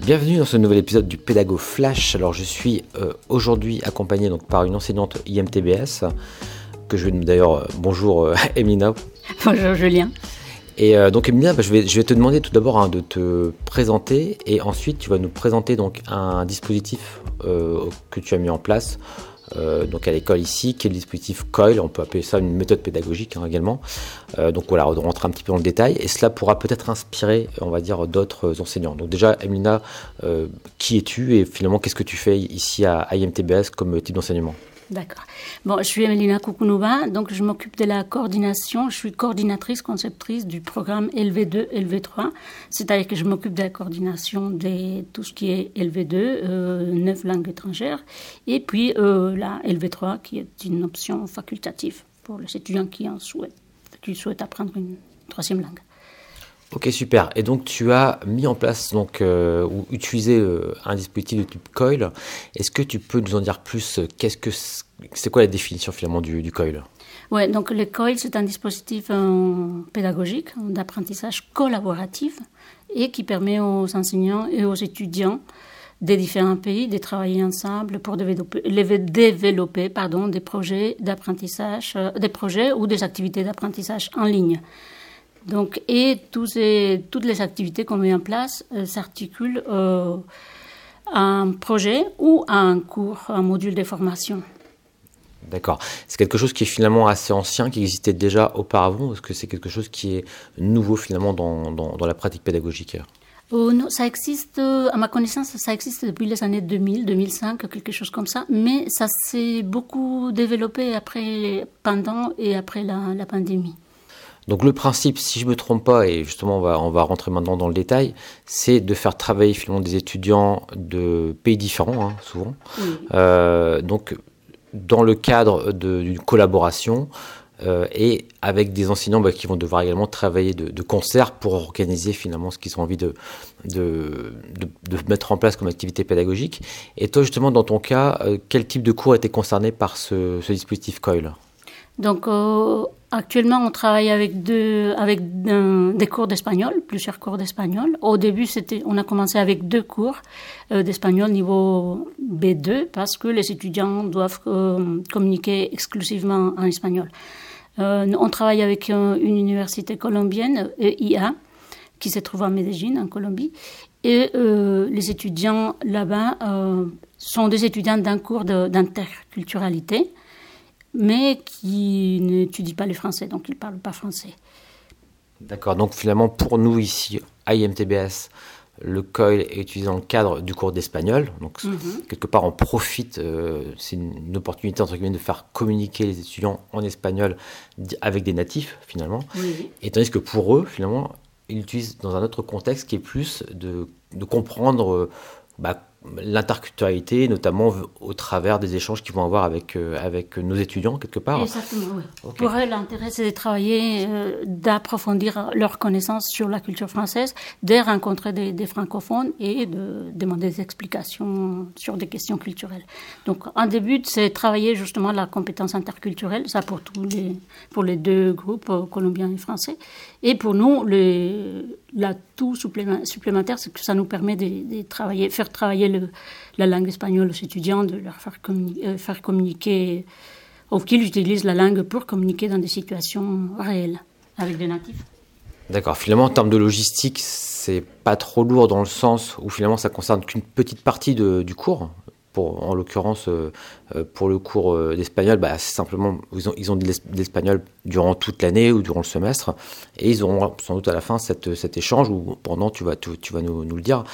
Bienvenue dans ce nouvel épisode du Pédago Flash. Alors je suis euh, aujourd'hui accompagné donc par une enseignante IMTBS que je vais d'ailleurs euh, bonjour euh, Emina. Bonjour Julien. Et donc Emina, bah, je, vais, je vais te demander tout d'abord hein, de te présenter et ensuite tu vas nous présenter donc un dispositif que tu as mis en place euh, donc à l'école ici, qui est le dispositif COIL, on peut appeler ça une méthode pédagogique hein, également. Euh, donc voilà, on rentre un petit peu dans le détail, et cela pourra peut-être inspirer, on va dire, d'autres enseignants. Donc déjà, Emina, euh, qui es-tu et finalement qu'est-ce que tu fais ici à IMTBS comme type d'enseignement? D'accord. Bon, je suis Emelina Koukounouba, donc je m'occupe de la coordination. Je suis coordinatrice, conceptrice du programme LV2, LV3. C'est-à-dire que je m'occupe de la coordination de tout ce qui est LV2, euh, neuf langues étrangères, et puis euh, la LV3, qui est une option facultative pour les étudiants qui en souhaitent, qui souhaitent apprendre une troisième langue. Ok, super. Et donc, tu as mis en place donc, euh, ou utilisé euh, un dispositif de type COIL. Est-ce que tu peux nous en dire plus Qu'est-ce que c'est quoi la définition finalement du, COIL? Oui, donc le COIL, c'est un dispositif euh, pédagogique d'apprentissage collaboratif et qui permet aux enseignants et aux étudiants des différents pays de travailler ensemble pour développer, développer pardon, des projets d'apprentissage, des projets ou des activités d'apprentissage en ligne. Donc, et toutes les activités qu'on met en place euh, s'articulent euh, à un projet ou à un cours, un module de formation. D'accord. C'est quelque chose qui est finalement assez ancien, qui existait déjà auparavant, est-ce que c'est quelque chose qui est nouveau finalement dans, dans, la pratique pédagogique? Euh, non, ça existe, à ma connaissance, ça existe depuis les années 2000, 2005, quelque chose comme ça, mais ça s'est beaucoup développé après, pendant et après la, la pandémie. Donc le principe, si je ne me trompe pas, et justement on va, on va rentrer maintenant dans le détail, c'est de faire travailler finalement des étudiants de pays différents, hein, souvent. Euh, donc dans le cadre d'une collaboration euh, et avec des enseignants bah, qui vont devoir également travailler de, concert pour organiser finalement ce qu'ils ont envie de, de, de, mettre en place comme activité pédagogique. Et toi justement dans ton cas, euh, quel type de cours était concerné par ce, ce dispositif COIL? Donc euh, actuellement, on travaille avec deux, avec des cours d'espagnol, plusieurs cours d'espagnol. Au début, c'était, on a commencé avec deux cours euh, d'espagnol niveau B2 parce que les étudiants doivent euh, communiquer exclusivement en espagnol. on travaille avec une université colombienne, IA, qui se trouve à Medellín, en Colombie, et les étudiants là-bas sont des étudiants d'un cours d'interculturalité mais qui n'étudie pas le français, donc il ne parle pas français. D'accord, donc finalement pour nous ici, à IMTBS, le COIL est utilisé dans le cadre du cours d'espagnol. Donc, mhm. quelque part, on profite, euh, c'est une, opportunité, entre guillemets, de faire communiquer les étudiants en espagnol avec des natifs, finalement. Et tandis que pour eux, finalement, ils l'utilisent dans un autre contexte qui est plus de, de comprendre euh, bah, l'interculturalité, notamment au travers des échanges qu'ils vont avoir avec, euh, avec nos étudiants, quelque part. Exactement, oui. Pour eux, l'intérêt, c'est de travailler, euh, d'approfondir leurs connaissances sur la culture française, de rencontrer des, francophones et de demander des explications sur des questions culturelles. Donc, un début, c'est travailler justement la compétence interculturelle, ça pour, tous les, pour les deux groupes, euh, colombiens et français. Et pour nous, l'atout supplémentaire, c'est que ça nous permet de, travailler, faire travailler la langue espagnole aux étudiants, de leur faire, euh, communiquer, ou qu'ils utilisent la langue pour communiquer dans des situations réelles avec des natifs. D'accord. Finalement, en termes de logistique, c'est pas trop lourd dans le sens où finalement ça concerne qu'une petite partie du cours en l'occurrence, euh, euh, pour le cours d'espagnol, bah, simplement, ils ont, ils ont de l'espagnol durant toute l'année ou durant le semestre, et ils auront sans doute à la fin cette, cet échange où pendant tu vas, tu, vas nous, le dire.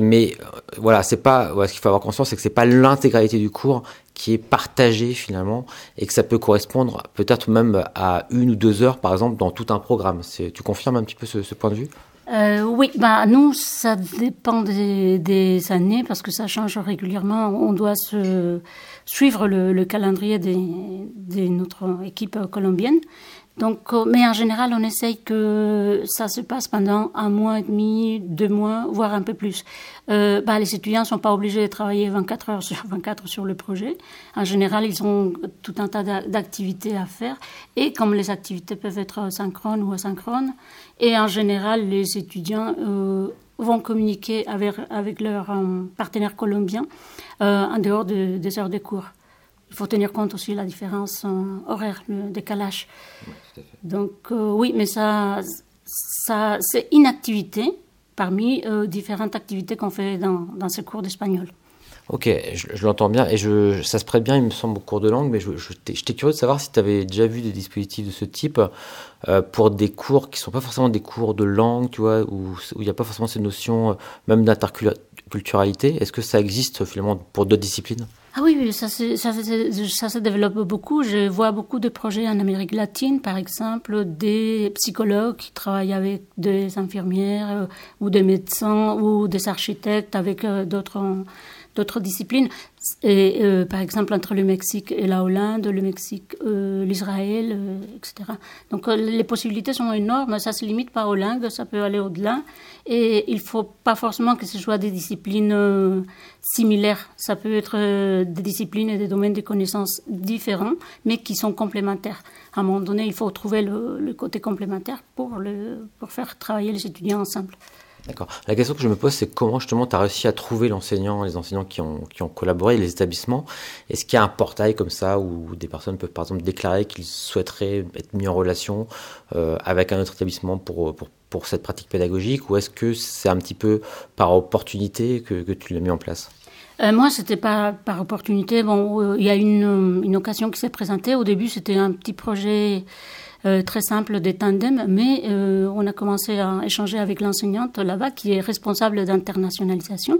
Mais voilà, c'est pas, ce qu'il faut avoir conscience, c'est que c'est pas l'intégralité du cours qui est partagée finalement, et que ça peut correspondre peut-être même à une ou deux heures, par exemple, dans tout un programme. Tu confirmes un petit peu ce, point de vue? Euh, oui, bah nous, ça dépend des, années parce que ça change régulièrement. On doit suivre le, calendrier de, notre équipe colombienne. Donc, euh, mais en général, on essaye que ça se passe pendant un mois et demi, deux mois, voire un peu plus. Euh, bah, les étudiants ne sont pas obligés de travailler 24 heures sur 24 sur le projet. En général, ils ont tout un tas d'activités à faire. Et comme les activités peuvent être synchrones ou asynchrones, et en général, les étudiants euh, vont communiquer avec, avec leurs euh, partenaires colombiens euh, en dehors des heures de cours. Il faut tenir compte aussi de la différence horaire, le décalage. Donc oui, mais ça, ça c'est une activité parmi différentes activités qu'on fait dans, dans ces cours d'espagnol. Ok, je, l'entends bien et je, ça se prête bien, il me semble, au cours de langue, mais je, j'étais curieux de savoir si tu avais déjà vu des dispositifs de ce type euh, pour des cours qui sont pas forcément des cours de langue, tu vois, où il n'y a pas forcément ces notions euh, même d'interculturalité. Est-ce que ça existe finalement pour d'autres disciplines? Oui, ça, développe beaucoup. Je vois beaucoup de projets en Amérique latine, par exemple, des psychologues qui travaillent avec des infirmières euh, ou des médecins ou des architectes avec d'autres d'autres disciplines. Et, euh, par exemple, entre le Mexique et la Hollande, le Mexique, euh, l'Israël, euh, etc. Donc les possibilités sont énormes. Ça se limite pas aux langues, ça peut aller au-delà. Et il faut pas forcément que ce soit des disciplines similaires. Ça peut être des disciplines et des domaines de connaissances différents, mais qui sont complémentaires. À un moment donné, il faut trouver le, le côté complémentaire pour, le, pour faire travailler les étudiants ensemble. La question que je me pose, c'est comment justement tu as réussi à trouver l'enseignant, les enseignants qui ont, collaboré, les établissements. Est-ce qu'il y a un portail comme ça où des personnes peuvent par exemple déclarer qu'ils souhaiteraient être mis en relation euh, avec un autre établissement pour, cette pratique pédagogique? Ou est-ce que c'est un petit peu par opportunité que tu l'as mis en place? Euh, moi, c'était pas par opportunité. Bon, euh, il y a une, une occasion qui s'est présentée. Au début, c'était un petit projet euh, très simple des tandems, mais euh, on a commencé à échanger avec l'enseignante là-bas qui est responsable d'internationalisation.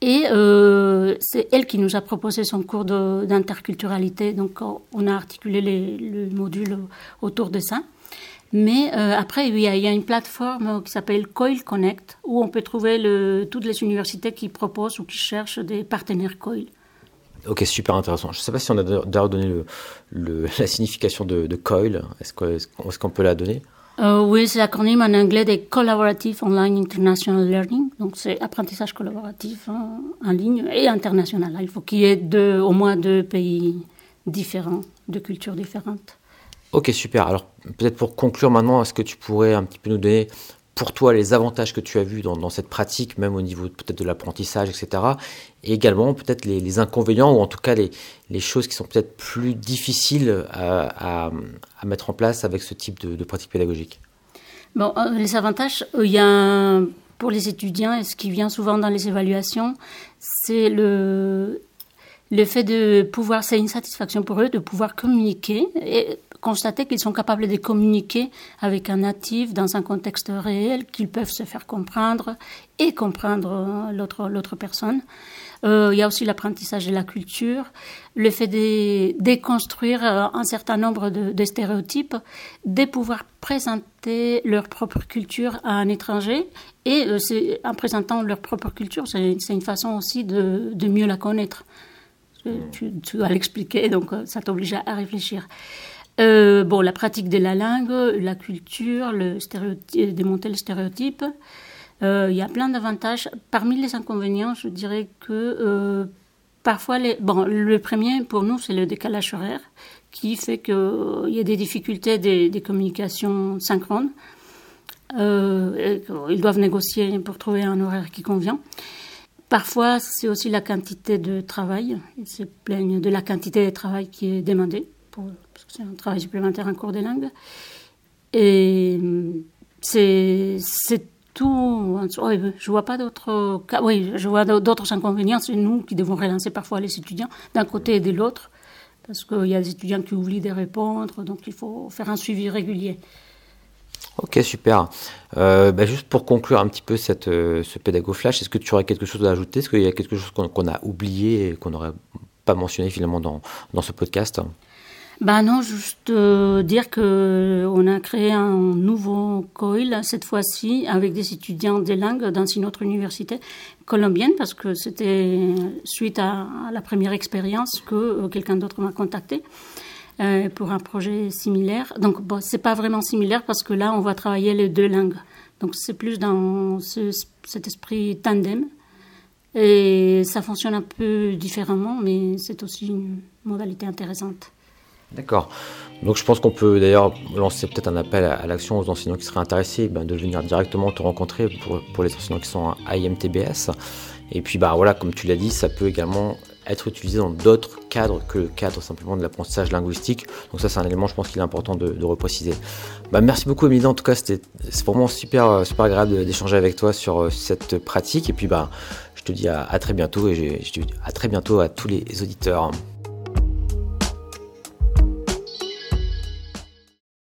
Et euh, c'est elle qui nous a proposé son cours d'interculturalité. Donc, on a articulé les, le module autour de ça. Mais après, il y, a, il y, a, une plateforme qui s'appelle Coil Connect, où on peut trouver le, toutes les universités qui proposent ou qui cherchent des partenaires Coil. Ok, super intéressant. Je ne sais pas si on a d'ailleurs donné le, la signification de, COIL. Est-ce qu'on peut la donner? Euh, Oui, c'est l'acronyme en anglais de Collaborative Online International Learning. Donc, c'est apprentissage collaboratif hein, en ligne et international. Il faut qu'il y ait deux, au moins deux pays différents, de cultures différentes. Ok, super. Alors, peut-être pour conclure maintenant, est-ce que tu pourrais un petit peu nous donner pour toi les avantages que tu as vus dans, cette pratique, même au niveau peut-être de l'apprentissage, etc. Et également peut-être les, inconvénients ou en tout cas les, choses qui sont peut-être plus difficiles à, mettre en place avec ce type de, pratique pédagogique? Bon, euh, les avantages, euh, il y a pour les étudiants, et ce qui vient souvent dans les évaluations, c'est le, le fait de pouvoir, c'est une satisfaction pour eux de pouvoir communiquer et constater qu'ils sont capables de communiquer avec un natif dans un contexte réel, qu'ils peuvent se faire comprendre et comprendre euh, l'autre, personne. Euh, il y a aussi l'apprentissage de la culture, le fait de déconstruire euh, un certain nombre de, stéréotypes, de pouvoir présenter leur propre culture à un étranger. Et en présentant leur propre culture, c'est, une façon aussi de mieux la connaître. Tu, tu vas l'expliquer, donc ça t'oblige à réfléchir. Euh, bon, la pratique de la langue, la culture, le démonter le stéréotype. Euh, il y a plein d'avantages. Parmi les inconvénients, je dirais que euh, parfois, les... bon, le premier pour nous, c'est le décalage horaire qui fait qu'il y a des difficultés des communications synchrones. ils doivent négocier pour trouver un horaire qui convient. Parfois, c'est aussi la quantité de travail. Ils se plaignent de la quantité de travail qui est demandée pour c'est un travail supplémentaire en cours des langues. Et c'est tout. je vois pas d'autres. Oui, je vois d'autres inconvénients. C'est nous qui devons relancer parfois les étudiants d'un côté et de l'autre, parce qu'il y a des étudiants qui oublient de répondre, donc il faut faire un suivi régulier. Ok, super. Euh, bah, juste pour conclure un petit peu cette, euh, ce pédago flash, est-ce que tu aurais quelque chose à ajouter? Est-ce qu'il y a quelque chose qu'on a oublié et qu'on n'aurait pas mentionné finalement dans, dans ce podcast? Ben non, juste euh, dire que on a créé un nouveau COIL cette fois-ci avec des étudiants des langues dans une autre université colombienne parce que c'était suite à, la première expérience que quelqu'un d'autre m'a contacté. Euh, pour un projet similaire. Donc, bon, c'est pas vraiment similaire parce que là, on va travailler les deux langues. Donc, c'est plus dans ce, cet esprit tandem. Et ça fonctionne un peu différemment, mais c'est aussi une modalité intéressante. D'accord. Donc je pense qu'on peut d'ailleurs lancer peut-être un appel à, l'action aux enseignants qui seraient intéressés ben, de venir directement te rencontrer pour, pour, les enseignants qui sont à IMTBS. Et puis bah voilà, comme tu l'as dit, ça peut également être utilisé dans d'autres cadres que le cadre simplement de l'apprentissage linguistique. Donc ça c'est un élément je pense qu'il est important de, de repréciser. Bah, merci beaucoup Emilie, en tout cas c'était vraiment super, super agréable d'échanger avec toi sur euh, cette pratique. Et puis bah je te dis à, très bientôt et je te dis à très bientôt à tous les auditeurs.